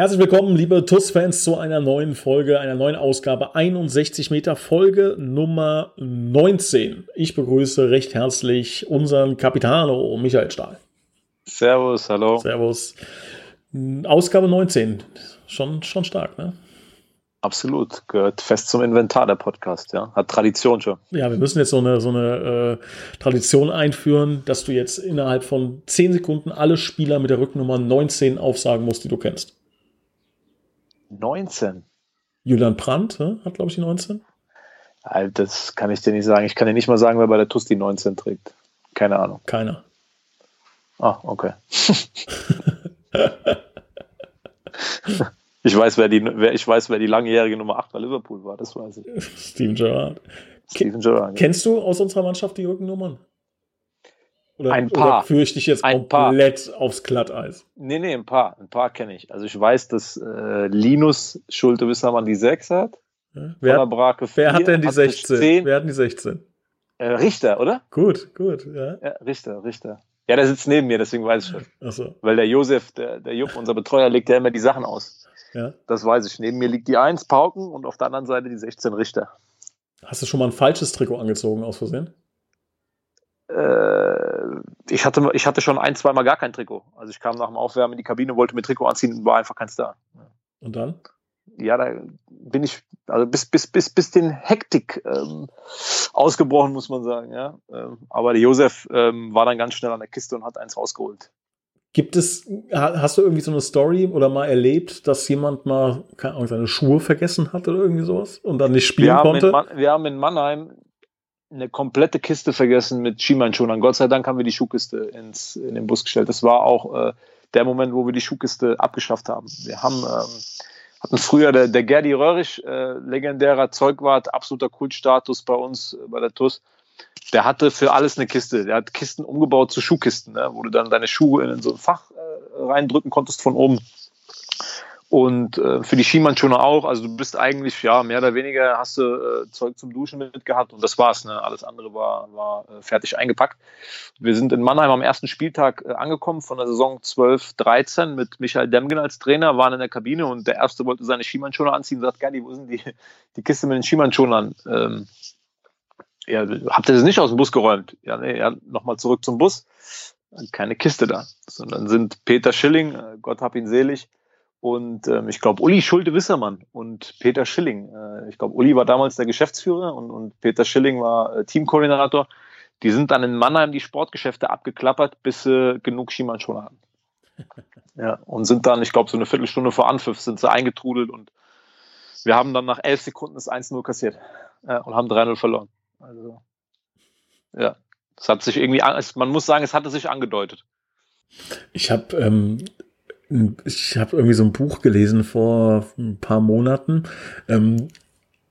Herzlich willkommen, liebe TUS-Fans, zu einer neuen Folge, einer neuen Ausgabe 61 Meter, Folge Nummer 19. Ich begrüße recht herzlich unseren Capitano Michael Stahl. Servus, hallo. Servus. Ausgabe 19. Schon, schon stark, ne? Absolut, gehört fest zum Inventar der Podcast, ja. Hat Tradition schon. Ja, wir müssen jetzt so eine, so eine äh, Tradition einführen, dass du jetzt innerhalb von 10 Sekunden alle Spieler mit der Rücknummer 19 aufsagen musst, die du kennst. 19. Julian Brandt ne? hat, glaube ich, die 19. Das kann ich dir nicht sagen. Ich kann dir nicht mal sagen, wer bei der TUS die 19 trägt. Keine Ahnung. Keiner. Ah, okay. ich, weiß, wer die, wer, ich weiß, wer die langjährige Nummer 8 bei Liverpool war, das weiß ich. Steven Gerrard. Steven Gerrard. Kennst du aus unserer Mannschaft die Rückennummern? Oder, ein paar. Oder führe ich jetzt ein komplett paar. aufs Glatteis? Nee, nee, ein paar. Ein paar kenne ich. Also ich weiß, dass äh, Linus Schulte Wissermann die 6 hat. Ja. Wer, Brake 4, wer hat denn die 16? Wer hat die 16? Äh, Richter, oder? Gut, gut. Ja. ja. Richter, Richter. Ja, der sitzt neben mir, deswegen weiß ich schon. Ach so. Weil der Josef, der, der Jupp, unser Betreuer, legt ja immer die Sachen aus. Ja. Das weiß ich. Neben mir liegt die 1 Pauken und auf der anderen Seite die 16 Richter. Hast du schon mal ein falsches Trikot angezogen aus Versehen? Äh, ich, hatte, ich hatte schon ein, zweimal gar kein Trikot. Also ich kam nach dem Aufwärmen in die Kabine, wollte mir Trikot anziehen, war einfach keins da. Und dann? Ja, da bin ich, also bis, bis, bis, bis den Hektik ähm, ausgebrochen, muss man sagen, ja. Ähm, aber der Josef ähm, war dann ganz schnell an der Kiste und hat eins rausgeholt. Gibt es, hast du irgendwie so eine Story oder mal erlebt, dass jemand mal Ahnung, seine Schuhe vergessen hat oder irgendwie sowas und dann nicht spielen wir konnte? In, wir haben in Mannheim eine komplette Kiste vergessen mit Schienbeinschonern. Gott sei Dank haben wir die Schuhkiste ins, in den Bus gestellt. Das war auch äh, der Moment, wo wir die Schuhkiste abgeschafft haben. Wir haben, ähm, hatten früher der, der Gerdi Röhrig, äh, legendärer Zeugwart, absoluter Kultstatus bei uns, äh, bei der TUS. Der hatte für alles eine Kiste. Der hat Kisten umgebaut zu Schuhkisten, ne? wo du dann deine Schuhe in so ein Fach äh, reindrücken konntest von oben. Und äh, für die Skimannschone auch. Also du bist eigentlich, ja, mehr oder weniger hast du äh, Zeug zum Duschen mitgehabt und das war's. Ne? Alles andere war, war äh, fertig eingepackt. Wir sind in Mannheim am ersten Spieltag äh, angekommen von der Saison 12, 13 mit Michael Demgen als Trainer, waren in der Kabine und der Erste wollte seine Skimannschone anziehen und sagt, Gerdi, wo sind die, die Kiste mit den Skimannschonern? Ähm, ja, habt ihr das nicht aus dem Bus geräumt? Ja, nee, ja, nochmal zurück zum Bus. Keine Kiste da. Sondern sind Peter Schilling, äh, Gott hab ihn selig, und ähm, ich glaube, Uli Schulte-Wissermann und Peter Schilling. Äh, ich glaube, Uli war damals der Geschäftsführer und, und Peter Schilling war äh, Teamkoordinator. Die sind dann in Mannheim die Sportgeschäfte abgeklappert, bis sie genug Skimann schon hatten. Ja, und sind dann, ich glaube, so eine Viertelstunde vor Anpfiff sind sie eingetrudelt und wir haben dann nach elf Sekunden das 1-0 kassiert äh, und haben 3-0 verloren. Also, ja, das hat sich irgendwie, man muss sagen, es hatte sich angedeutet. Ich habe ähm, ich habe irgendwie so ein Buch gelesen vor ein paar Monaten. Ähm,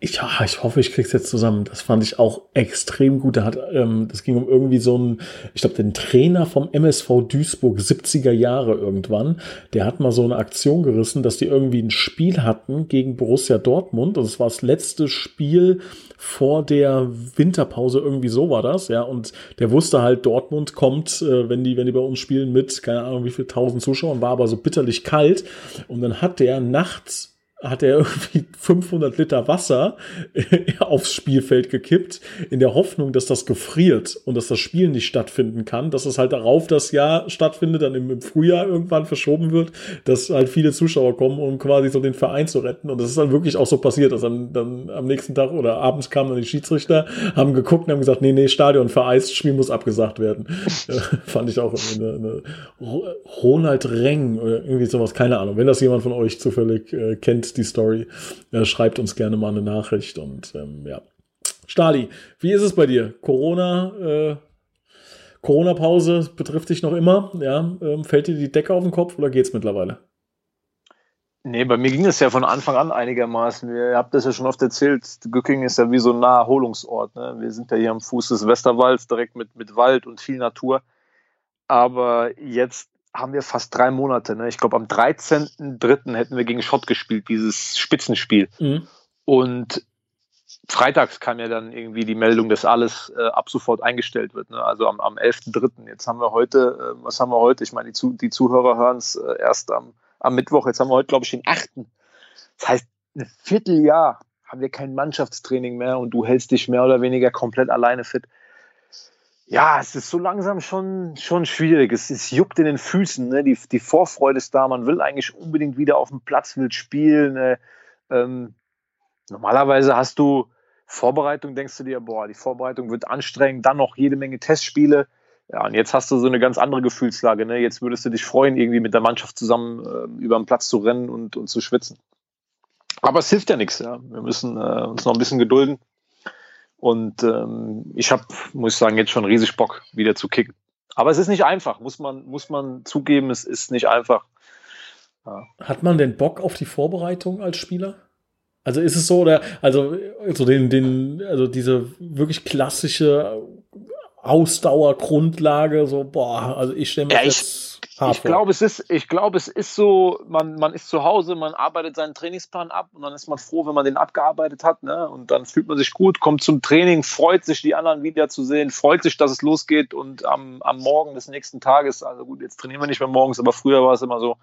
ich, ja, ich hoffe, ich krieg's jetzt zusammen. Das fand ich auch extrem gut. Da hat, ähm, das ging um irgendwie so einen, ich glaube, den Trainer vom MSV Duisburg, 70er Jahre irgendwann. Der hat mal so eine Aktion gerissen, dass die irgendwie ein Spiel hatten gegen Borussia Dortmund. Und es war das letzte Spiel vor der Winterpause. Irgendwie so war das, ja. Und der wusste halt, Dortmund kommt, äh, wenn die, wenn die bei uns spielen mit, keine Ahnung, wie viel tausend Zuschauern, war aber so bitterlich kalt. Und dann hat der nachts hat er irgendwie 500 Liter Wasser aufs Spielfeld gekippt, in der Hoffnung, dass das gefriert und dass das Spiel nicht stattfinden kann, dass es halt darauf das Jahr stattfindet, dann im, Frühjahr irgendwann verschoben wird, dass halt viele Zuschauer kommen, um quasi so den Verein zu retten. Und das ist dann wirklich auch so passiert, dass dann, dann am nächsten Tag oder abends kamen dann die Schiedsrichter, haben geguckt und haben gesagt, nee, nee, Stadion vereist, Spiel muss abgesagt werden. Fand ich auch eine, eine Ronald Reng oder irgendwie sowas, keine Ahnung. Wenn das jemand von euch zufällig äh, kennt, die Story, äh, schreibt uns gerne mal eine Nachricht und ähm, ja. Stali, wie ist es bei dir? Corona, äh, Corona-Pause betrifft dich noch immer, ja? Ähm, fällt dir die Decke auf den Kopf oder geht's mittlerweile? Nee, bei mir ging es ja von Anfang an einigermaßen. Ihr habt das ja schon oft erzählt. Gücking ist ja wie so ein Naherholungsort. Ne? Wir sind ja hier am Fuß des Westerwalds, direkt mit, mit Wald und viel Natur. Aber jetzt haben wir fast drei Monate. Ne? Ich glaube, am 13.03. hätten wir gegen Schott gespielt, dieses Spitzenspiel. Mhm. Und freitags kam ja dann irgendwie die Meldung, dass alles äh, ab sofort eingestellt wird. Ne? Also am, am 11.03. Jetzt haben wir heute, äh, was haben wir heute? Ich meine, die, die Zuhörer hören es äh, erst am, am Mittwoch. Jetzt haben wir heute, glaube ich, den 8. Das heißt, ein Vierteljahr haben wir kein Mannschaftstraining mehr und du hältst dich mehr oder weniger komplett alleine fit. Ja, es ist so langsam schon, schon schwierig. Es, es juckt in den Füßen. Ne? Die, die Vorfreude ist da. Man will eigentlich unbedingt wieder auf dem Platz, will spielen. Ne? Ähm, normalerweise hast du Vorbereitung, denkst du dir, boah, die Vorbereitung wird anstrengend, dann noch jede Menge Testspiele. Ja, und jetzt hast du so eine ganz andere Gefühlslage. Ne? Jetzt würdest du dich freuen, irgendwie mit der Mannschaft zusammen äh, über den Platz zu rennen und, und zu schwitzen. Aber es hilft ja nichts. Ja? Wir müssen äh, uns noch ein bisschen gedulden. Und ähm, ich habe, muss ich sagen, jetzt schon riesig Bock, wieder zu kicken. Aber es ist nicht einfach, muss man, muss man zugeben, es ist nicht einfach. Ja. Hat man denn Bock auf die Vorbereitung als Spieler? Also ist es so, oder also, also den, den, also diese wirklich klassische Ausdauergrundlage, so, boah, also ich stelle mir ja, jetzt hart ich glaube, es ist, ich glaube, es ist so, man, man ist zu Hause, man arbeitet seinen Trainingsplan ab und dann ist man froh, wenn man den abgearbeitet hat, ne? Und dann fühlt man sich gut, kommt zum Training, freut sich, die anderen wiederzusehen, freut sich, dass es losgeht und am, am Morgen des nächsten Tages, also gut, jetzt trainieren wir nicht mehr morgens, aber früher war es immer so,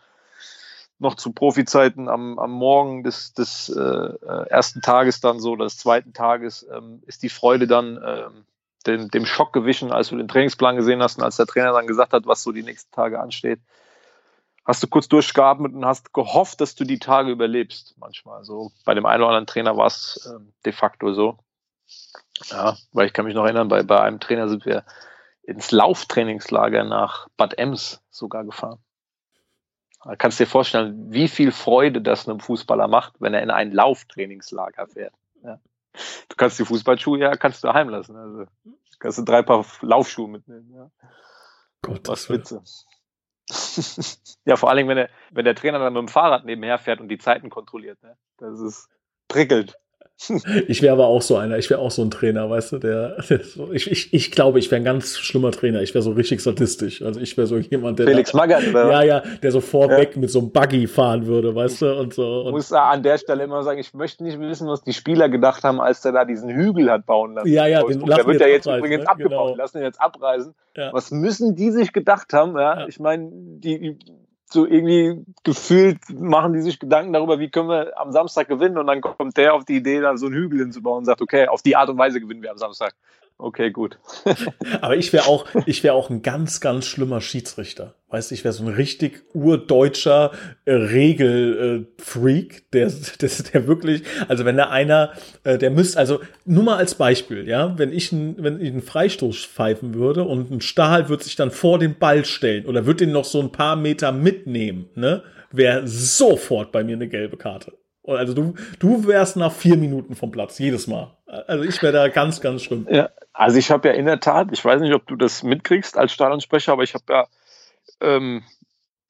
noch zu Profizeiten am, am Morgen des, des äh, äh ersten Tages dann so, des zweiten Tages, ähm, ist die Freude dann ähm, dem, dem Schock gewichen, als du den Trainingsplan gesehen hast und als der Trainer dann gesagt hat, was so die nächsten Tage ansteht. Hast du kurz durchgeatmet und hast gehofft, dass du die Tage überlebst. Manchmal so. Bei dem einen oder anderen Trainer war es ähm, de facto so. Ja, weil ich kann mich noch erinnern, bei, bei einem Trainer sind wir ins Lauftrainingslager nach Bad Ems sogar gefahren. Da kannst du dir vorstellen, wie viel Freude das einem Fußballer macht, wenn er in ein Lauftrainingslager fährt. Ja. Du kannst die Fußballschuhe ja kannst du heimlassen. Also kannst du drei Paar Laufschuhe mitnehmen. Ja. Gott, Was Witze. ja, vor allem, wenn der, wenn der Trainer dann mit dem Fahrrad nebenher fährt und die Zeiten kontrolliert. Ne? Das ist prickelnd. Ich wäre aber auch so einer, ich wäre auch so ein Trainer, weißt du, der, der so, ich, ich, ich glaube, ich wäre ein ganz schlimmer Trainer, ich wäre so richtig statistisch, also ich wäre so jemand, der Felix Magath, oder? Ja, ja, der so vorweg ja. mit so einem Buggy fahren würde, weißt du, und so. Ich muss an der Stelle immer sagen, ich möchte nicht wissen, was die Spieler gedacht haben, als der da diesen Hügel hat bauen lassen. Ja, ja, den der wird ja jetzt übrigens ne? abgebaut, genau. lassen ihn jetzt abreisen. Ja. Was müssen die sich gedacht haben, ja? ja. Ich meine, die, so irgendwie gefühlt machen die sich Gedanken darüber, wie können wir am Samstag gewinnen und dann kommt der auf die Idee, da so einen Hügel hinzubauen und sagt, okay, auf die Art und Weise gewinnen wir am Samstag. Okay, gut. Aber ich wäre auch, ich wäre auch ein ganz, ganz schlimmer Schiedsrichter. Weißt du, ich wäre so ein richtig urdeutscher äh, Regelfreak, der, der, der wirklich, also wenn da einer, äh, der müsste, also nur mal als Beispiel, ja, wenn ich, ein, wenn ich einen Freistoß pfeifen würde und ein Stahl wird sich dann vor den Ball stellen oder wird den noch so ein paar Meter mitnehmen, ne, wäre sofort bei mir eine gelbe Karte. Also du, du wärst nach vier Minuten vom Platz, jedes Mal. Also ich wäre da ganz, ganz schlimm. Ja, also ich habe ja in der Tat, ich weiß nicht, ob du das mitkriegst als Stadionsprecher, aber ich habe ja, ähm,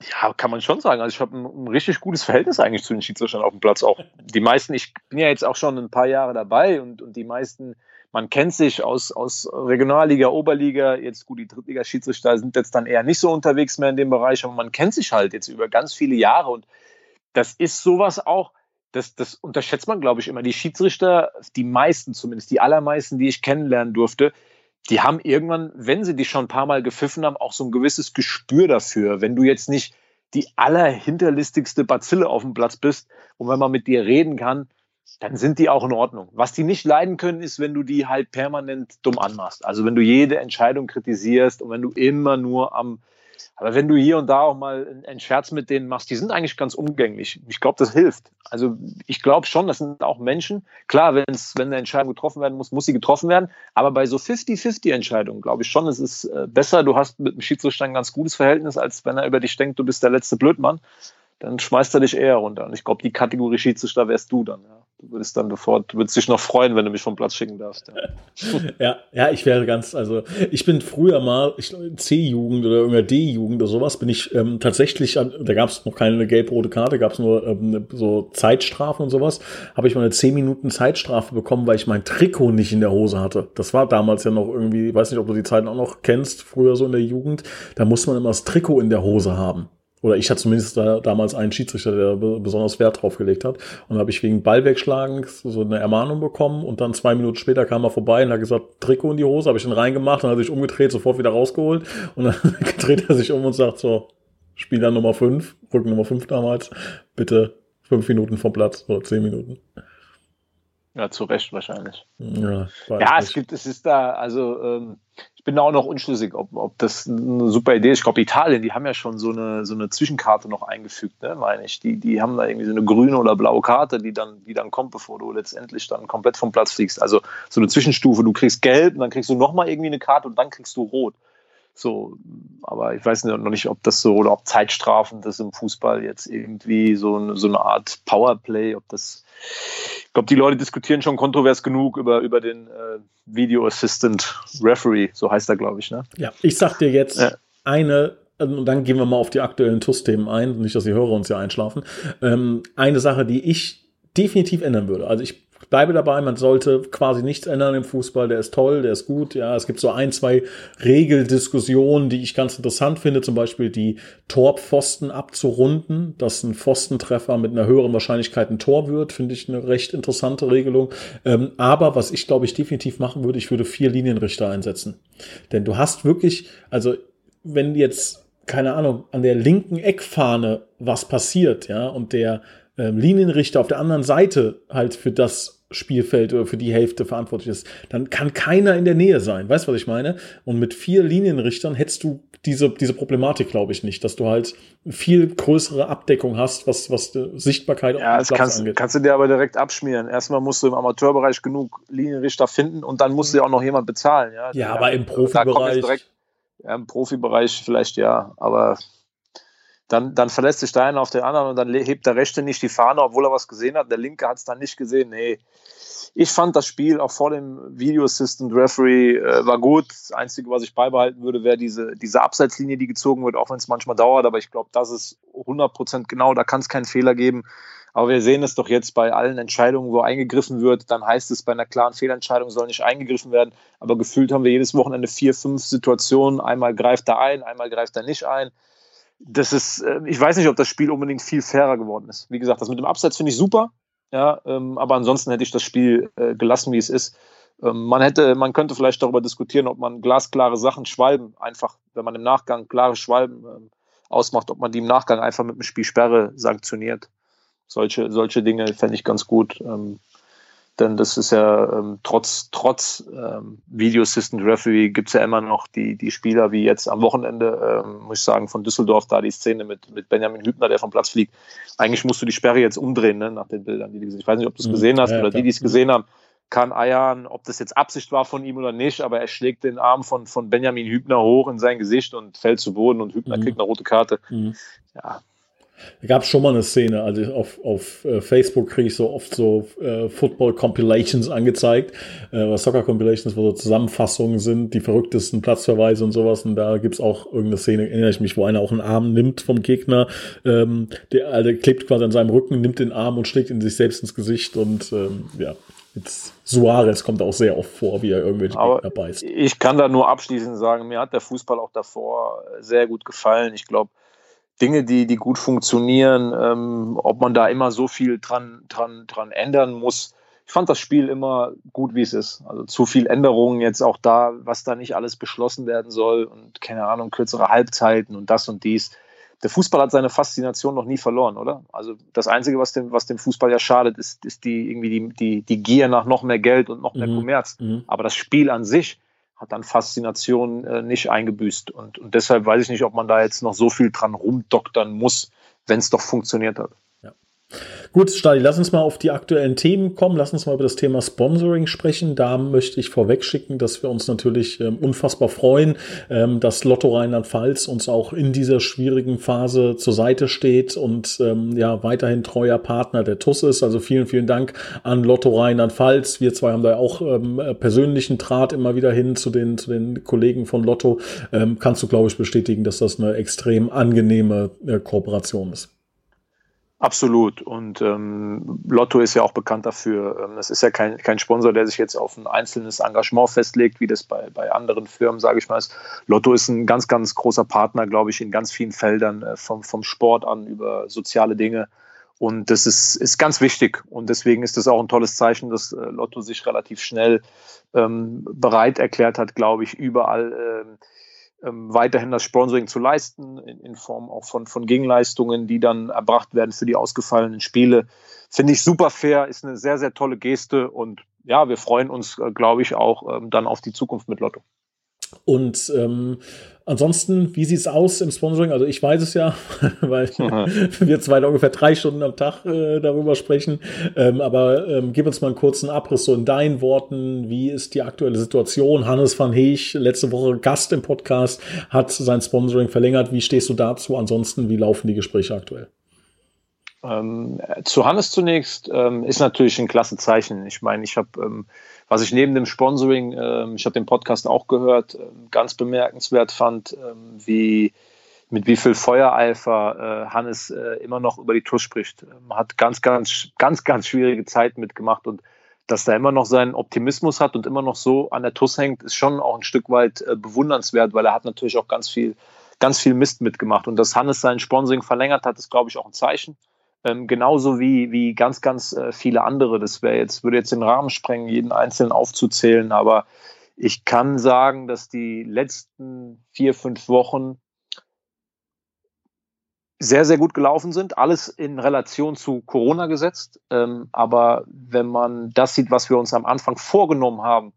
ja, kann man schon sagen. Also ich habe ein, ein, richtig gutes Verhältnis eigentlich zu den Schiedsrichtern auf dem Platz. Auch die meisten, ich bin ja jetzt auch schon ein paar Jahre dabei und, und die meisten, man kennt sich aus, aus Regionalliga, Oberliga, jetzt gut, die Drittliga-Schiedsrichter sind jetzt dann eher nicht so unterwegs mehr in dem Bereich, aber man kennt sich halt jetzt über ganz viele Jahre und das ist sowas auch, das, das unterschätzt man, glaube ich, immer. Die Schiedsrichter, die meisten zumindest, die allermeisten, die ich kennenlernen durfte, die haben irgendwann, wenn sie dich schon ein paar Mal gepfiffen haben, auch so ein gewisses Gespür dafür. Wenn du jetzt nicht die allerhinterlistigste Bazille auf dem Platz bist und wenn man mit dir reden kann, dann sind die auch in Ordnung. Was die nicht leiden können, ist, wenn du die halt permanent dumm anmachst. Also wenn du jede Entscheidung kritisierst und wenn du immer nur am aber wenn du hier und da auch mal einen Scherz mit denen machst, die sind eigentlich ganz umgänglich. Ich glaube, das hilft. Also ich glaube schon, das sind auch Menschen. Klar, wenn's, wenn eine Entscheidung getroffen werden muss, muss sie getroffen werden. Aber bei so 50-50-Entscheidungen glaube ich schon, es ist äh, besser, du hast mit dem Schiedsrichter ein ganz gutes Verhältnis, als wenn er über dich denkt, du bist der letzte Blödmann. Dann schmeißt er dich eher runter. Und ich glaube, die Kategorie Schiedsrichter wärst du dann. Ja. Du würdest dann sofort, du würdest dich noch freuen, wenn du mich vom Platz schicken darfst. Ja, ja, ja, ich wäre ganz, also ich bin früher mal, ich C-Jugend oder irgendeiner D-Jugend oder sowas, bin ich ähm, tatsächlich, da gab es noch keine gelb-rote Karte, gab es nur ähm, so Zeitstrafen und sowas, habe ich mal eine 10 Minuten Zeitstrafe bekommen, weil ich mein Trikot nicht in der Hose hatte. Das war damals ja noch irgendwie, ich weiß nicht, ob du die Zeiten auch noch kennst, früher so in der Jugend, da musste man immer das Trikot in der Hose haben. Oder ich hatte zumindest da, damals einen Schiedsrichter, der besonders Wert drauf gelegt hat. Und da habe ich wegen Ball wegschlagen so eine Ermahnung bekommen. Und dann zwei Minuten später kam er vorbei und hat gesagt, Trikot in die Hose, habe ich ihn reingemacht und hat sich umgedreht, sofort wieder rausgeholt. Und dann dreht er sich um und sagt so, Spieler Nummer 5, Rücken Nummer 5 damals, bitte fünf Minuten vom Platz oder zehn Minuten. Ja, zu Recht wahrscheinlich. Ja, ja es gibt, es ist da, also ähm, ich bin da auch noch unschlüssig, ob, ob das eine super Idee ist. Ich glaube, Italien, die haben ja schon so eine, so eine Zwischenkarte noch eingefügt, ne, meine ich. Die, die haben da irgendwie so eine grüne oder blaue Karte, die dann, die dann kommt, bevor du letztendlich dann komplett vom Platz fliegst. Also so eine Zwischenstufe, du kriegst gelb und dann kriegst du nochmal irgendwie eine Karte und dann kriegst du rot. So, aber ich weiß noch nicht, ob das so oder ob Zeitstrafen das im Fußball jetzt irgendwie so so eine Art Powerplay, ob das ich glaube, die Leute diskutieren schon kontrovers genug über, über den äh, Video Assistant Referee, so heißt er, glaube ich. Ne? Ja, ich sag dir jetzt ja. eine, und dann gehen wir mal auf die aktuellen TUS-Themen ein, nicht, dass die Hörer uns ja einschlafen. Ähm, eine Sache, die ich definitiv ändern würde. Also ich bleibe dabei, man sollte quasi nichts ändern im Fußball. Der ist toll, der ist gut. Ja, es gibt so ein, zwei Regeldiskussionen, die ich ganz interessant finde. Zum Beispiel die Torpfosten abzurunden, dass ein Pfostentreffer mit einer höheren Wahrscheinlichkeit ein Tor wird, finde ich eine recht interessante Regelung. Ähm, aber was ich glaube ich definitiv machen würde, ich würde vier Linienrichter einsetzen. Denn du hast wirklich, also wenn jetzt keine Ahnung, an der linken Eckfahne was passiert, ja, und der ähm, Linienrichter auf der anderen Seite halt für das Spielfeld oder für die Hälfte verantwortlich ist, dann kann keiner in der Nähe sein. Weißt du, was ich meine? Und mit vier Linienrichtern hättest du diese, diese Problematik, glaube ich, nicht, dass du halt viel größere Abdeckung hast, was, was die Sichtbarkeit ja, das kannst, angeht. kannst du dir aber direkt abschmieren. Erstmal musst du im Amateurbereich genug Linienrichter finden und dann musst du ja auch noch jemand bezahlen. Ja, ja aber im Profibereich. Ja, im Profibereich vielleicht ja, aber dann, dann verlässt sich der eine auf den anderen und dann hebt der Rechte nicht die Fahne, obwohl er was gesehen hat. Der Linke hat es dann nicht gesehen. Nee. Ich fand das Spiel auch vor dem Video Assistant Referee äh, war gut. Das Einzige, was ich beibehalten würde, wäre diese, diese Abseitslinie, die gezogen wird, auch wenn es manchmal dauert. Aber ich glaube, das ist 100% genau. Da kann es keinen Fehler geben. Aber wir sehen es doch jetzt bei allen Entscheidungen, wo eingegriffen wird. Dann heißt es, bei einer klaren Fehlentscheidung soll nicht eingegriffen werden. Aber gefühlt haben wir jedes Wochenende vier, fünf Situationen. Einmal greift er ein, einmal greift er nicht ein das ist, äh, ich weiß nicht, ob das Spiel unbedingt viel fairer geworden ist. Wie gesagt, das mit dem Abseits finde ich super, ja, ähm, aber ansonsten hätte ich das Spiel äh, gelassen, wie es ist. Ähm, man hätte, man könnte vielleicht darüber diskutieren, ob man glasklare Sachen, Schwalben, einfach, wenn man im Nachgang klare Schwalben ähm, ausmacht, ob man die im Nachgang einfach mit dem Spielsperre sanktioniert. Solche, solche Dinge fände ich ganz gut. Denn das ist ja ähm, trotz, trotz ähm, Video Assistant Referee gibt es ja immer noch die, die Spieler, wie jetzt am Wochenende, ähm, muss ich sagen, von Düsseldorf, da die Szene mit, mit Benjamin Hübner, der vom Platz fliegt. Eigentlich musst du die Sperre jetzt umdrehen, ne, nach den Bildern, die du gesehen Ich weiß nicht, ob du es mhm. gesehen hast ja, oder klar. die, die es gesehen haben, kann eiern, ob das jetzt Absicht war von ihm oder nicht, aber er schlägt den Arm von, von Benjamin Hübner hoch in sein Gesicht und fällt zu Boden und Hübner mhm. kriegt eine rote Karte. Mhm. Ja, da gab es schon mal eine Szene, also auf, auf äh, Facebook kriege ich so oft so äh, Football-Compilations angezeigt, äh, Soccer-Compilations, wo so Zusammenfassungen sind, die verrücktesten Platzverweise und sowas. Und da gibt's auch irgendeine Szene, erinnere ich mich, wo einer auch einen Arm nimmt vom Gegner, ähm, der, also, klebt quasi an seinem Rücken, nimmt den Arm und schlägt ihn sich selbst ins Gesicht und ähm, ja. Jetzt Suarez kommt auch sehr oft vor, wie er irgendwelche Aber Gegner beißt. Ich kann da nur abschließend sagen, mir hat der Fußball auch davor sehr gut gefallen. Ich glaube, Dinge, die, die gut funktionieren, ähm, ob man da immer so viel dran, dran, dran ändern muss. Ich fand das Spiel immer gut, wie es ist. Also zu viel Änderungen jetzt auch da, was da nicht alles beschlossen werden soll und keine Ahnung, kürzere Halbzeiten und das und dies. Der Fußball hat seine Faszination noch nie verloren, oder? Also das Einzige, was dem, was dem Fußball ja schadet, ist, ist die irgendwie die, die, die Gier nach noch mehr Geld und noch mehr mhm. Kommerz. Mhm. Aber das Spiel an sich, hat dann Faszination äh, nicht eingebüßt. Und, und deshalb weiß ich nicht, ob man da jetzt noch so viel dran rumdoktern muss, wenn es doch funktioniert hat. Gut, Stadi, lass uns mal auf die aktuellen Themen kommen. Lass uns mal über das Thema Sponsoring sprechen. Da möchte ich vorweg schicken, dass wir uns natürlich ähm, unfassbar freuen, ähm, dass Lotto Rheinland-Pfalz uns auch in dieser schwierigen Phase zur Seite steht und ähm, ja weiterhin treuer Partner der TUS ist. Also vielen, vielen Dank an Lotto Rheinland-Pfalz. Wir zwei haben da auch ähm, persönlichen Draht immer wieder hin zu den, zu den Kollegen von Lotto. Ähm, kannst du, glaube ich, bestätigen, dass das eine extrem angenehme äh, Kooperation ist? Absolut. Und ähm, Lotto ist ja auch bekannt dafür. Ähm, das ist ja kein, kein Sponsor, der sich jetzt auf ein einzelnes Engagement festlegt, wie das bei, bei anderen Firmen, sage ich mal, ist. Lotto ist ein ganz, ganz großer Partner, glaube ich, in ganz vielen Feldern, äh, vom, vom Sport an über soziale Dinge. Und das ist, ist ganz wichtig. Und deswegen ist das auch ein tolles Zeichen, dass äh, Lotto sich relativ schnell ähm, bereit erklärt hat, glaube ich, überall. Äh, ähm, weiterhin das Sponsoring zu leisten, in, in, Form auch von, von Gegenleistungen, die dann erbracht werden für die ausgefallenen Spiele. Finde ich super fair, ist eine sehr, sehr tolle Geste und ja, wir freuen uns, äh, glaube ich, auch ähm, dann auf die Zukunft mit Lotto. Und ähm, ansonsten, wie sieht es aus im Sponsoring? Also ich weiß es ja, weil wir zwei ungefähr drei Stunden am Tag äh, darüber sprechen. Ähm, aber ähm, gib uns mal einen kurzen Abriss so in deinen Worten. Wie ist die aktuelle Situation? Hannes van Heech, letzte Woche Gast im Podcast, hat sein Sponsoring verlängert. Wie stehst du dazu? Ansonsten, wie laufen die Gespräche aktuell? Ähm, zu Hannes zunächst ähm, ist natürlich ein klasse Zeichen. Ich meine, ich habe ähm, was ich neben dem Sponsoring, äh, ich habe den Podcast auch gehört, äh, ganz bemerkenswert fand, äh, wie mit wie viel Feuereifer äh, Hannes äh, immer noch über die Tour spricht. Man hat ganz, ganz, ganz, ganz schwierige Zeit mitgemacht und dass er immer noch seinen Optimismus hat und immer noch so an der TUS hängt, ist schon auch ein Stück weit äh, bewundernswert, weil er hat natürlich auch ganz viel, ganz viel Mist mitgemacht. Und dass Hannes sein Sponsoring verlängert hat, ist, glaube ich, auch ein Zeichen. Ähm, genauso wie, wie ganz, ganz äh, viele andere. Das wäre jetzt, würde jetzt den Rahmen sprengen, jeden einzelnen aufzuzählen, aber ich kann sagen, dass die letzten vier, fünf Wochen sehr, sehr gut gelaufen sind. Alles in Relation zu Corona gesetzt. Ähm, aber wenn man das sieht, was wir uns am Anfang vorgenommen haben,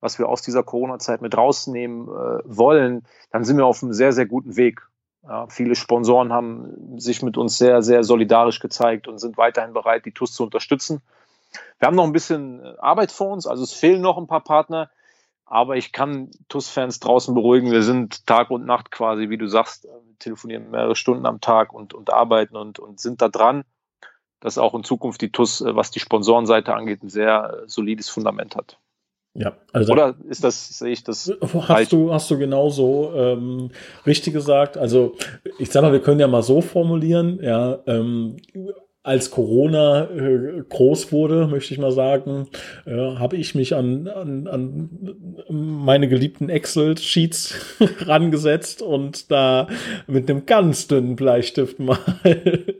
was wir aus dieser Corona-Zeit mit rausnehmen äh, wollen, dann sind wir auf einem sehr, sehr guten Weg. Ja, viele Sponsoren haben sich mit uns sehr, sehr solidarisch gezeigt und sind weiterhin bereit, die TUS zu unterstützen. Wir haben noch ein bisschen äh, Arbeit vor uns, also es fehlen noch ein paar Partner, aber ich kann TUS-Fans draußen beruhigen. Wir sind Tag und Nacht quasi, wie du sagst, äh, telefonieren mehrere Stunden am Tag und, und arbeiten und, und sind da dran, dass auch in Zukunft die TUS, äh, was die Sponsorenseite angeht, ein sehr solides Fundament hat. Ja, also oder ist das sehe ich das hast falsch? du hast du genauso ähm, richtig gesagt. Also ich sag mal, wir können ja mal so formulieren, ja, ähm, als Corona äh, groß wurde, möchte ich mal sagen, äh, habe ich mich an, an, an meine geliebten Excel-Sheets rangesetzt und da mit einem ganz dünnen Bleistift mal,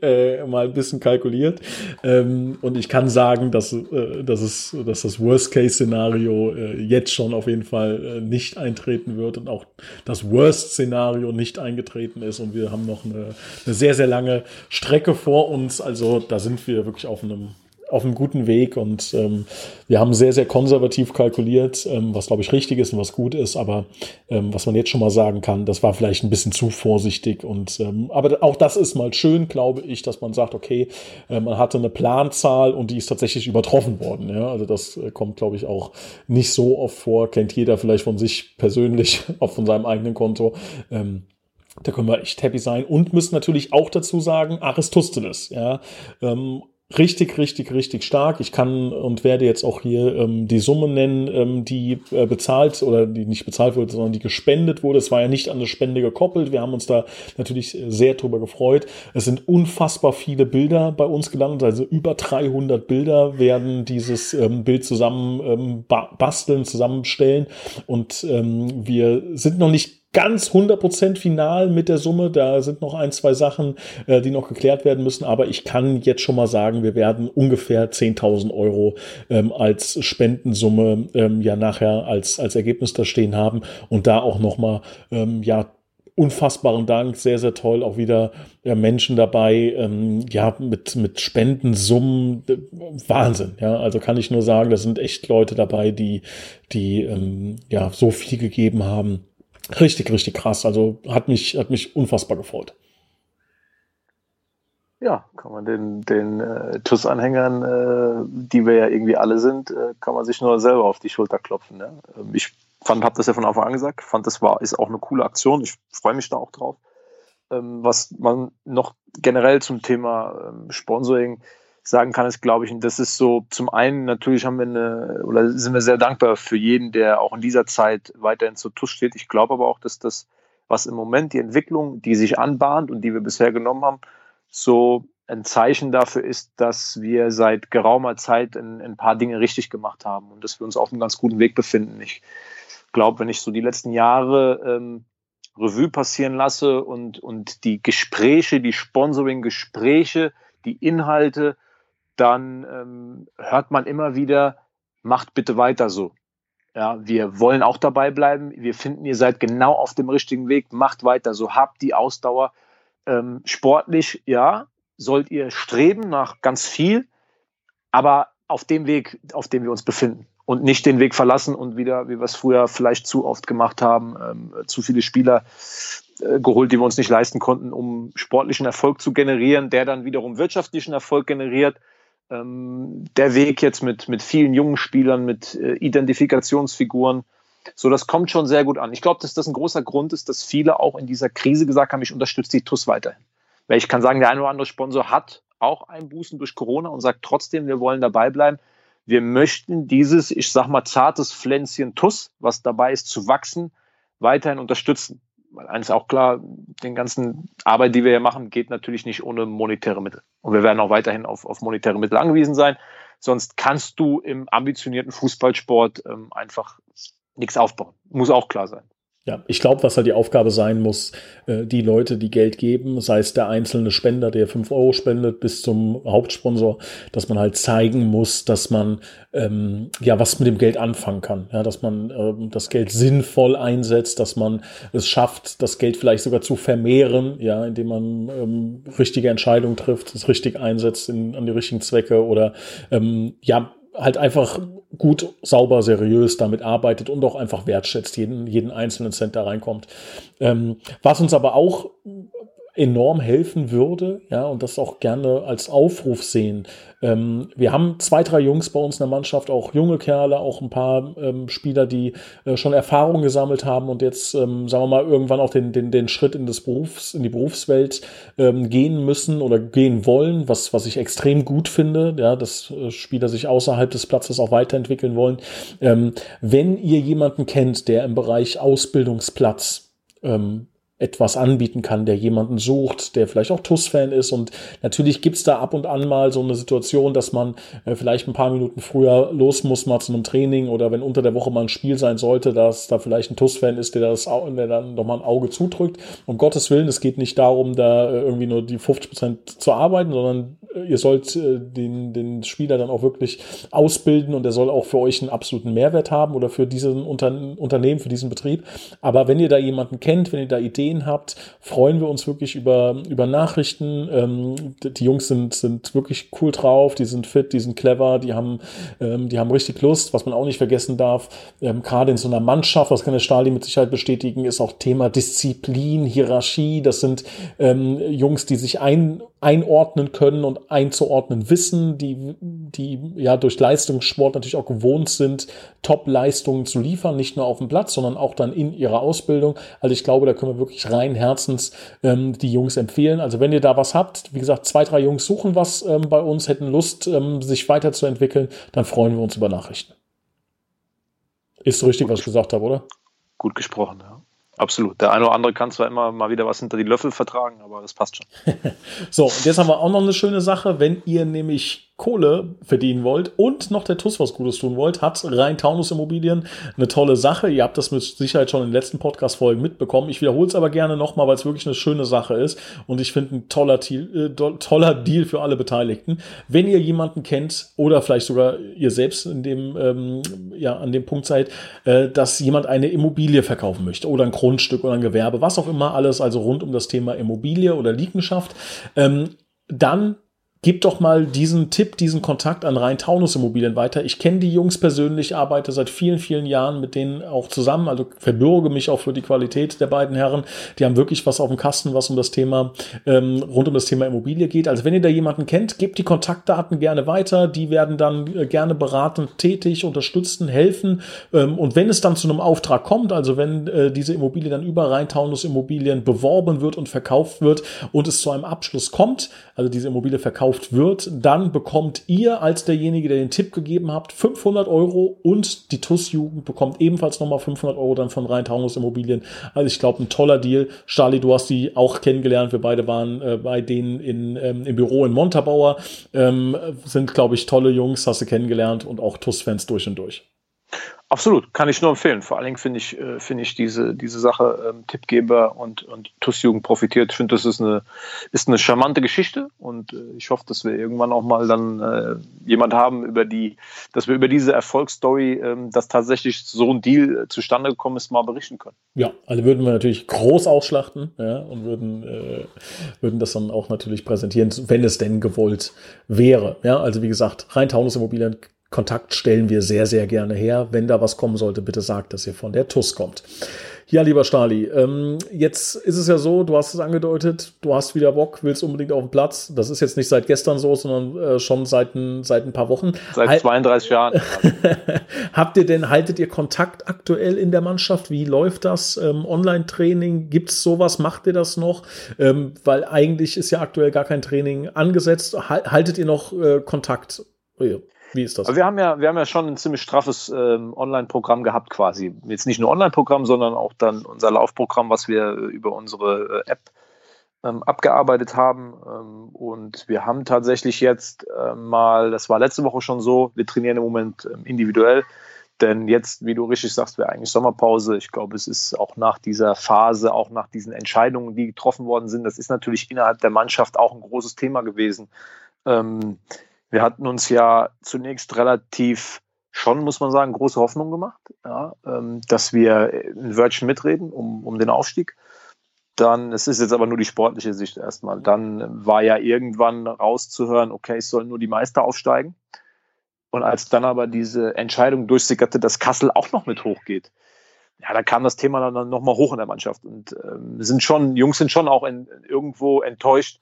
äh, mal ein bisschen kalkuliert. Ähm, und ich kann sagen, dass, äh, dass, es, dass das Worst-Case-Szenario äh, jetzt schon auf jeden Fall äh, nicht eintreten wird und auch das Worst-Szenario nicht eingetreten ist. Und wir haben noch eine, eine sehr, sehr lange Strecke vor uns. Also da sind wir wirklich auf einem auf einem guten Weg und ähm, wir haben sehr, sehr konservativ kalkuliert, ähm, was glaube ich richtig ist und was gut ist, aber ähm, was man jetzt schon mal sagen kann, das war vielleicht ein bisschen zu vorsichtig und ähm, aber auch das ist mal schön, glaube ich, dass man sagt, okay, äh, man hatte eine Planzahl und die ist tatsächlich übertroffen worden. Ja? Also das äh, kommt, glaube ich, auch nicht so oft vor, kennt jeder vielleicht von sich persönlich, auch von seinem eigenen Konto. Ähm, da können wir echt happy sein und müssen natürlich auch dazu sagen, Aristoteles, ja. Richtig, richtig, richtig stark. Ich kann und werde jetzt auch hier ähm, die Summe nennen, ähm, die äh, bezahlt oder die nicht bezahlt wurde, sondern die gespendet wurde. Es war ja nicht an eine Spende gekoppelt. Wir haben uns da natürlich sehr drüber gefreut. Es sind unfassbar viele Bilder bei uns gelandet, also über 300 Bilder werden dieses ähm, Bild zusammen ähm, basteln, zusammenstellen und ähm, wir sind noch nicht ganz 100% final mit der Summe. Da sind noch ein, zwei Sachen, äh, die noch geklärt werden müssen. Aber ich kann jetzt schon mal sagen, wir werden ungefähr 10.000 Euro ähm, als Spendensumme ähm, ja nachher als, als Ergebnis da stehen haben. Und da auch noch mal, ähm, ja, unfassbaren Dank, sehr, sehr toll. Auch wieder ja, Menschen dabei, ähm, ja, mit, mit Spendensummen, äh, Wahnsinn, ja. Also kann ich nur sagen, da sind echt Leute dabei, die, die, ähm, ja, so viel gegeben haben. Richtig, richtig krass. Also hat mich, hat mich unfassbar gefreut. ja, kann man den, den äh, TUS-Anhängern, äh, die wir ja irgendwie alle sind, äh, kann man sich nur selber auf die Schulter klopfen. Ja? Ähm, ich fand, habe das ja von Anfang an gesagt, fand das war, ist auch eine coole Aktion. Ich freue mich da auch drauf. Ähm, was man noch generell zum Thema ähm, Sponsoring sagen kann, ist, glaube ich, das ist so, zum einen natürlich haben wir eine, oder sind wir sehr dankbar für jeden, der auch in dieser Zeit weiterhin zu TUS steht. Ich glaube aber auch, dass das, was im Moment die Entwicklung, die sich anbahnt und die wir bisher genommen haben, so ein Zeichen dafür ist, dass wir seit geraumer Zeit ein, ein, paar Dinge richtig gemacht haben und dass wir uns auf einem ganz guten Weg befinden. Ich glaube, wenn ich so die letzten Jahre ähm, Revue passieren lasse und, und die Gespräche, die Sponsoring-Gespräche, die Inhalte, dann ähm, hört man immer wieder, macht bitte weiter so. Ja, wir wollen auch dabei bleiben. Wir finden, ihr seid genau auf dem richtigen Weg. Macht weiter so. Habt die Ausdauer. Ähm, sportlich, ja, sollt ihr streben nach ganz viel, aber auf dem Weg, auf dem wir uns befinden und nicht den Weg verlassen und wieder, wie wir es früher vielleicht zu oft gemacht haben, ähm, zu viele Spieler äh, geholt, die wir uns nicht leisten konnten, um sportlichen Erfolg zu generieren, der dann wiederum wirtschaftlichen Erfolg generiert. Ähm, der Weg jetzt mit, mit vielen jungen Spielern, mit äh, Identifikationsfiguren, so, das kommt schon sehr gut an. Ich glaube, dass das ein großer Grund ist, dass viele auch in dieser Krise gesagt haben, ich unterstütze die TUS weiterhin. Weil ich kann sagen, der eine oder andere Sponsor hat auch Einbußen durch Corona und sagt trotzdem, wir wollen dabei bleiben. Wir möchten dieses, ich sag mal, zartes Pflänzchen TUS, was dabei ist zu wachsen, weiterhin unterstützen. Weil eines ist auch klar, den ganzen Arbeit, die wir hier machen, geht natürlich nicht ohne monetäre Mittel. Und wir werden auch weiterhin auf, auf monetäre Mittel angewiesen sein. Sonst kannst du im ambitionierten Fußballsport ähm, einfach nichts aufbauen. Muss auch klar sein. Ja, ich glaube, was halt die Aufgabe sein muss, äh, die Leute, die Geld geben, sei es der einzelne Spender, der fünf Euro spendet, bis zum Hauptsponsor, dass man halt zeigen muss, dass man ähm, ja was mit dem Geld anfangen kann. Ja, dass man ähm, das Geld sinnvoll einsetzt, dass man es schafft, das Geld vielleicht sogar zu vermehren, ja, indem man ähm, richtige Entscheidungen trifft, es richtig einsetzt in, an die richtigen Zwecke oder ähm, ja, halt einfach gut, sauber, seriös damit arbeitet und auch einfach wertschätzt, jeden, jeden einzelnen Cent, der reinkommt. Ähm, was uns aber auch enorm helfen würde, ja, und das auch gerne als Aufruf sehen. Ähm, wir haben zwei, drei Jungs bei uns in der Mannschaft, auch junge Kerle, auch ein paar ähm, Spieler, die äh, schon Erfahrung gesammelt haben und jetzt, ähm, sagen wir mal, irgendwann auch den, den, den Schritt in das Berufs, in die Berufswelt ähm, gehen müssen oder gehen wollen, was, was ich extrem gut finde, ja, dass äh, Spieler sich außerhalb des Platzes auch weiterentwickeln wollen. Ähm, wenn ihr jemanden kennt, der im Bereich Ausbildungsplatz ähm, etwas anbieten kann, der jemanden sucht, der vielleicht auch TUS-Fan ist. Und natürlich gibt's da ab und an mal so eine Situation, dass man äh, vielleicht ein paar Minuten früher los muss, mal zu einem Training oder wenn unter der Woche mal ein Spiel sein sollte, dass da vielleicht ein TUS-Fan ist, der, das, der dann nochmal ein Auge zudrückt. Um Gottes Willen, es geht nicht darum, da äh, irgendwie nur die 50 Prozent zu arbeiten, sondern äh, ihr sollt äh, den, den Spieler dann auch wirklich ausbilden und er soll auch für euch einen absoluten Mehrwert haben oder für diesen Unter Unternehmen, für diesen Betrieb. Aber wenn ihr da jemanden kennt, wenn ihr da Ideen Ideen habt, freuen wir uns wirklich über, über Nachrichten. Ähm, die Jungs sind, sind wirklich cool drauf, die sind fit, die sind clever, die haben, ähm, die haben richtig Lust, was man auch nicht vergessen darf. Ähm, Gerade in so einer Mannschaft, was kann der Stali mit Sicherheit bestätigen, ist auch Thema Disziplin, Hierarchie. Das sind ähm, Jungs, die sich ein, einordnen können und einzuordnen wissen, die, die ja durch Leistungssport natürlich auch gewohnt sind, Top-Leistungen zu liefern, nicht nur auf dem Platz, sondern auch dann in ihrer Ausbildung. Also ich glaube, da können wir wirklich rein herzens ähm, die Jungs empfehlen. Also wenn ihr da was habt, wie gesagt, zwei, drei Jungs suchen was ähm, bei uns, hätten Lust, ähm, sich weiterzuentwickeln, dann freuen wir uns über Nachrichten. Ist so richtig, Gut. was ich gesagt habe, oder? Gut gesprochen, ja. Absolut. Der eine oder andere kann zwar immer mal wieder was hinter die Löffel vertragen, aber das passt schon. so, und jetzt haben wir auch noch eine schöne Sache. Wenn ihr nämlich Kohle verdienen wollt und noch der TUS was Gutes tun wollt, hat rein Taunus Immobilien eine tolle Sache. Ihr habt das mit Sicherheit schon in den letzten Podcast-Folgen mitbekommen. Ich wiederhole es aber gerne nochmal, weil es wirklich eine schöne Sache ist und ich finde ein toller, äh, toller Deal für alle Beteiligten. Wenn ihr jemanden kennt oder vielleicht sogar ihr selbst in dem, ähm, ja, an dem Punkt seid, äh, dass jemand eine Immobilie verkaufen möchte oder ein Grundstück oder ein Gewerbe, was auch immer alles, also rund um das Thema Immobilie oder Liegenschaft, ähm, dann Gib doch mal diesen Tipp, diesen Kontakt an Rhein-Taunus Immobilien weiter. Ich kenne die Jungs persönlich, arbeite seit vielen, vielen Jahren mit denen auch zusammen, also verbürge mich auch für die Qualität der beiden Herren. Die haben wirklich was auf dem Kasten, was um das Thema, ähm, rund um das Thema Immobilie geht. Also wenn ihr da jemanden kennt, gebt die Kontaktdaten gerne weiter. Die werden dann äh, gerne beratend tätig, unterstützen, helfen. Ähm, und wenn es dann zu einem Auftrag kommt, also wenn äh, diese Immobilie dann über Rhein-Taunus Immobilien beworben wird und verkauft wird und es zu einem Abschluss kommt, also diese Immobilie verkauft verkauft wird, dann bekommt ihr als derjenige, der den Tipp gegeben habt, 500 Euro und die TUS-Jugend bekommt ebenfalls nochmal 500 Euro dann von Rhein-Taunus Immobilien. Also ich glaube, ein toller Deal. Charlie, du hast die auch kennengelernt. Wir beide waren äh, bei denen in, ähm, im Büro in Montabaur. Ähm, sind, glaube ich, tolle Jungs, hast du kennengelernt und auch TUS-Fans durch und durch. Absolut, kann ich nur empfehlen. Vor allen Dingen finde ich, äh, finde ich diese, diese Sache ähm, Tippgeber und, und TUS-Jugend profitiert. Ich finde, das ist eine, ist eine charmante Geschichte und äh, ich hoffe, dass wir irgendwann auch mal dann äh, jemand haben, über die, dass wir über diese Erfolgsstory, ähm, dass tatsächlich so ein Deal äh, zustande gekommen ist, mal berichten können. Ja, also würden wir natürlich groß ausschlachten ja, und würden, äh, würden das dann auch natürlich präsentieren, wenn es denn gewollt wäre. Ja, also wie gesagt, rein Taunus Immobilien Kontakt stellen wir sehr, sehr gerne her. Wenn da was kommen sollte, bitte sagt, dass ihr von der TUS kommt. Ja, lieber Stali, ähm, jetzt ist es ja so, du hast es angedeutet, du hast wieder Bock, willst unbedingt auf den Platz. Das ist jetzt nicht seit gestern so, sondern äh, schon seit ein, seit ein paar Wochen. Seit halt 32 Jahren. Habt ihr denn, haltet ihr Kontakt aktuell in der Mannschaft? Wie läuft das? Ähm, Online-Training? Gibt es sowas? Macht ihr das noch? Ähm, weil eigentlich ist ja aktuell gar kein Training angesetzt. Haltet ihr noch äh, Kontakt? Wie ist das? Wir haben ja, wir haben ja schon ein ziemlich straffes ähm, Online-Programm gehabt, quasi. Jetzt nicht nur Online-Programm, sondern auch dann unser Laufprogramm, was wir äh, über unsere äh, App ähm, abgearbeitet haben. Ähm, und wir haben tatsächlich jetzt äh, mal, das war letzte Woche schon so, wir trainieren im Moment ähm, individuell. Denn jetzt, wie du richtig sagst, wäre eigentlich Sommerpause. Ich glaube, es ist auch nach dieser Phase, auch nach diesen Entscheidungen, die getroffen worden sind, das ist natürlich innerhalb der Mannschaft auch ein großes Thema gewesen. Ähm, wir hatten uns ja zunächst relativ schon, muss man sagen, große Hoffnung gemacht, ja, ähm, dass wir in Virgin mitreden um, um den Aufstieg. Dann, es ist jetzt aber nur die sportliche Sicht erstmal. Dann war ja irgendwann rauszuhören, okay, es sollen nur die Meister aufsteigen. Und als dann aber diese Entscheidung durchsickerte, dass Kassel auch noch mit hochgeht, ja, da kam das Thema dann nochmal hoch in der Mannschaft. Und ähm, sind schon, Jungs sind schon auch in, irgendwo enttäuscht,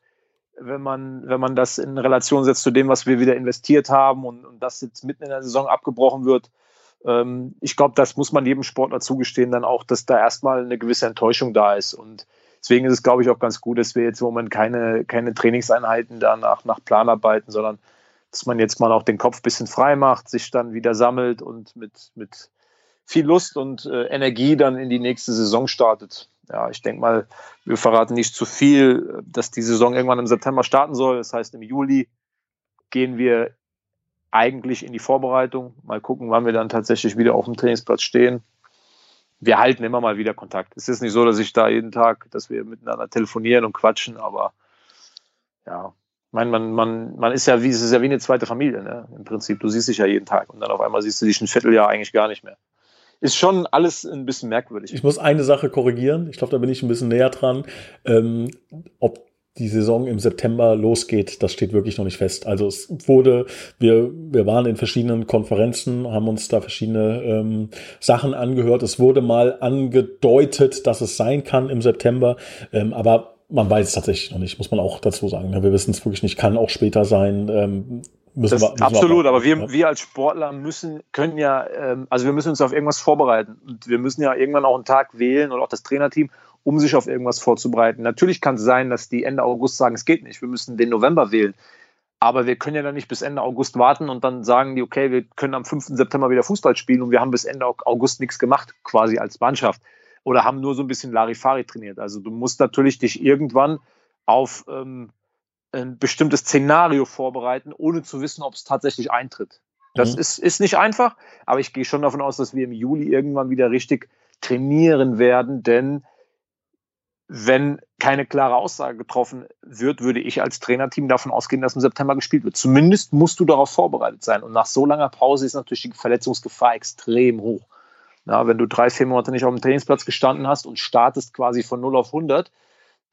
wenn man, wenn man das in Relation setzt zu dem, was wir wieder investiert haben und, und das jetzt mitten in der Saison abgebrochen wird. Ähm, ich glaube, das muss man jedem Sportler zugestehen, dann auch, dass da erstmal eine gewisse Enttäuschung da ist. Und deswegen ist es, glaube ich, auch ganz gut, dass wir jetzt im Moment keine, keine Trainingseinheiten danach nach Plan arbeiten, sondern dass man jetzt mal auch den Kopf ein bisschen frei macht, sich dann wieder sammelt und mit, mit viel Lust und äh, Energie dann in die nächste Saison startet ja, ich denke mal, wir verraten nicht zu viel, dass die Saison irgendwann im September starten soll. Das heißt, im Juli gehen wir eigentlich in die Vorbereitung. Mal gucken, wann wir dann tatsächlich wieder auf dem Trainingsplatz stehen. Wir halten immer mal wieder Kontakt. Es ist nicht so, dass ich da jeden Tag, dass wir miteinander telefonieren und quatschen, aber ja, ich meine, man, man, man ist ja wie, es ist ja wie eine zweite Familie, ne? Im Prinzip. Du siehst dich ja jeden Tag und dann auf einmal siehst du dich ein Vierteljahr eigentlich gar nicht mehr ist schon alles ein bisschen merkwürdig. Ich muss eine Sache korrigieren. Ich glaube, da bin ich ein bisschen näher dran. Ähm, ob die Saison im September losgeht, das steht wirklich noch nicht fest. Also es wurde, wir, wir waren in verschiedenen Konferenzen, haben uns da verschiedene ähm, Sachen angehört. Es wurde mal angedeutet, dass es sein kann im September, ähm, aber man weiß es tatsächlich noch nicht, muss man auch dazu sagen. Wir wissen es wirklich nicht, kann auch später sein. Ähm, Müssen wir, müssen absolut, wir aber wir, ja. wir als Sportler müssen, können ja, ähm, also wir müssen uns auf irgendwas vorbereiten. Und wir müssen ja irgendwann auch einen Tag wählen und auch das Trainerteam, um sich auf irgendwas vorzubereiten. Natürlich kann es sein, dass die Ende August sagen, es geht nicht, wir müssen den November wählen. Aber wir können ja dann nicht bis Ende August warten und dann sagen die, okay, wir können am 5. September wieder Fußball spielen und wir haben bis Ende August nichts gemacht, quasi als Mannschaft. Oder haben nur so ein bisschen Larifari trainiert. Also du musst natürlich dich irgendwann auf ähm, ein bestimmtes Szenario vorbereiten, ohne zu wissen, ob es tatsächlich eintritt. Das mhm. ist, ist nicht einfach, aber ich gehe schon davon aus, dass wir im Juli irgendwann wieder richtig trainieren werden, denn wenn keine klare Aussage getroffen wird, würde ich als Trainerteam davon ausgehen, dass im September gespielt wird. Zumindest musst du darauf vorbereitet sein. Und nach so langer Pause ist natürlich die Verletzungsgefahr extrem hoch. Ja, wenn du drei, vier Monate nicht auf dem Trainingsplatz gestanden hast und startest quasi von 0 auf 100,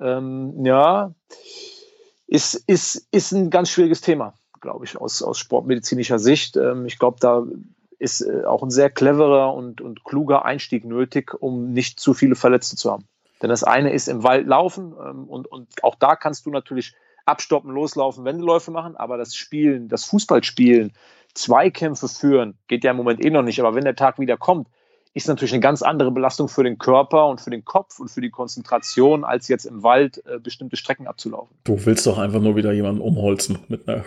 ähm, ja, ist, ist, ist ein ganz schwieriges Thema, glaube ich, aus, aus sportmedizinischer Sicht. Ähm, ich glaube, da ist äh, auch ein sehr cleverer und, und kluger Einstieg nötig, um nicht zu viele Verletzte zu haben. Denn das eine ist im Wald laufen ähm, und, und auch da kannst du natürlich abstoppen, loslaufen, Wendeläufe machen, aber das Spielen, das Fußballspielen, Zweikämpfe führen, geht ja im Moment eh noch nicht, aber wenn der Tag wieder kommt, ist natürlich eine ganz andere Belastung für den Körper und für den Kopf und für die Konzentration, als jetzt im Wald äh, bestimmte Strecken abzulaufen. Du willst doch einfach nur wieder jemanden umholzen mit einer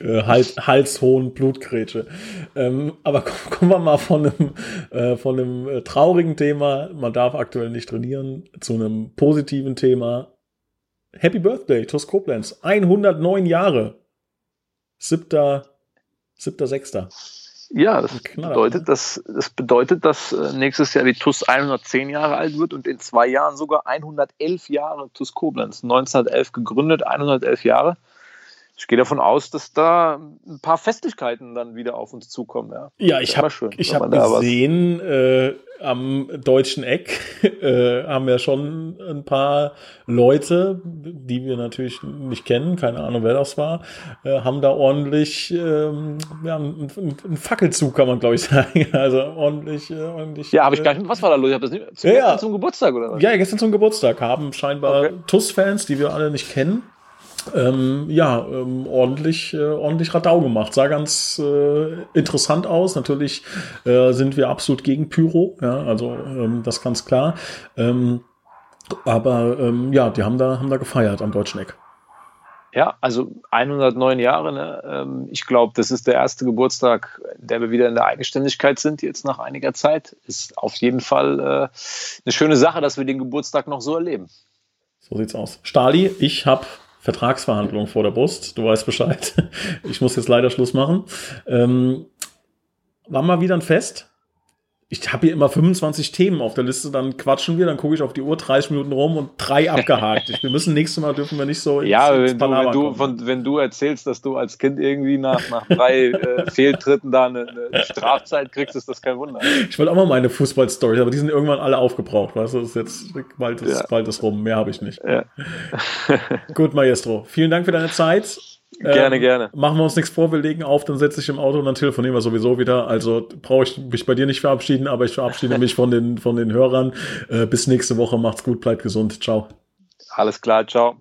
äh, Hals, halshohen Blutgrätsche. Ähm, aber kommen wir mal von einem, äh, von einem äh, traurigen Thema, man darf aktuell nicht trainieren, zu einem positiven Thema. Happy Birthday, TuS Koblenz. 109 Jahre. Siebter, siebter, sechster. Ja, das bedeutet, dass, das bedeutet, dass äh, nächstes Jahr die TUS 110 Jahre alt wird und in zwei Jahren sogar 111 Jahre TUS Koblenz. 1911 gegründet, 111 Jahre ich gehe davon aus, dass da ein paar Festlichkeiten dann wieder auf uns zukommen. Ja, ja ich habe hab gesehen, äh, am deutschen Eck äh, haben wir schon ein paar Leute, die wir natürlich nicht kennen, keine Ahnung, wer das war, äh, haben da ordentlich ähm, ja, einen, Fackelzug, kann man glaube ich sagen. Also ordentlich, äh, ordentlich. Ja, habe ich gar nicht. Was war da los? Ich habe das nicht. Zum, ja, ja. zum Geburtstag oder was? Ja, gestern zum Geburtstag haben scheinbar okay. TUS-Fans, die wir alle nicht kennen, ähm, ja, ähm, ordentlich, äh, ordentlich Radau gemacht. Sah ganz äh, interessant aus. Natürlich äh, sind wir absolut gegen Pyro, ja, also ähm, das ganz klar. Ähm, aber ähm, ja, die haben da, haben da gefeiert am Deutschen Eck. Ja, also 109 Jahre. Ne? Ähm, ich glaube, das ist der erste Geburtstag, der wir wieder in der Eigenständigkeit sind, jetzt nach einiger Zeit. Ist auf jeden Fall äh, eine schöne Sache, dass wir den Geburtstag noch so erleben. So sieht's aus. Stali, ich habe Vertragsverhandlungen vor der Brust. Du weißt Bescheid. Ich muss jetzt leider Schluss machen. Ähm, war mal wieder ein Fest ich habe hier immer 25 Themen auf der Liste, dann quatschen wir, dann gucke ich auf die Uhr 30 Minuten rum und drei abgehakt. wir müssen nächstes Mal dürfen wir nicht so ins, Ja, ins wenn, du, wenn, du, von, wenn du erzählst, dass du als Kind irgendwie nach, nach drei äh, Fehltritten da eine, eine, Strafzeit kriegst, ist das kein Wunder. Ich wollte auch mal meine Fußballstory, aber die sind irgendwann alle aufgebraucht. Weißt du, das ist jetzt bald ist, ja. bald ist rum, mehr habe ich nicht. Ja. Gut, Maestro, vielen Dank für deine Zeit. Gerne, ähm, gerne. Machen wir uns nichts vor, wir legen auf, dann setze ich im Auto und dann telefonieren wir sowieso wieder. Also brauche ich mich bei dir nicht verabschieden, aber ich verabschiede mich von den, von den Hörern. Äh, bis nächste Woche, macht's gut, bleibt gesund. Ciao. Alles klar, ciao.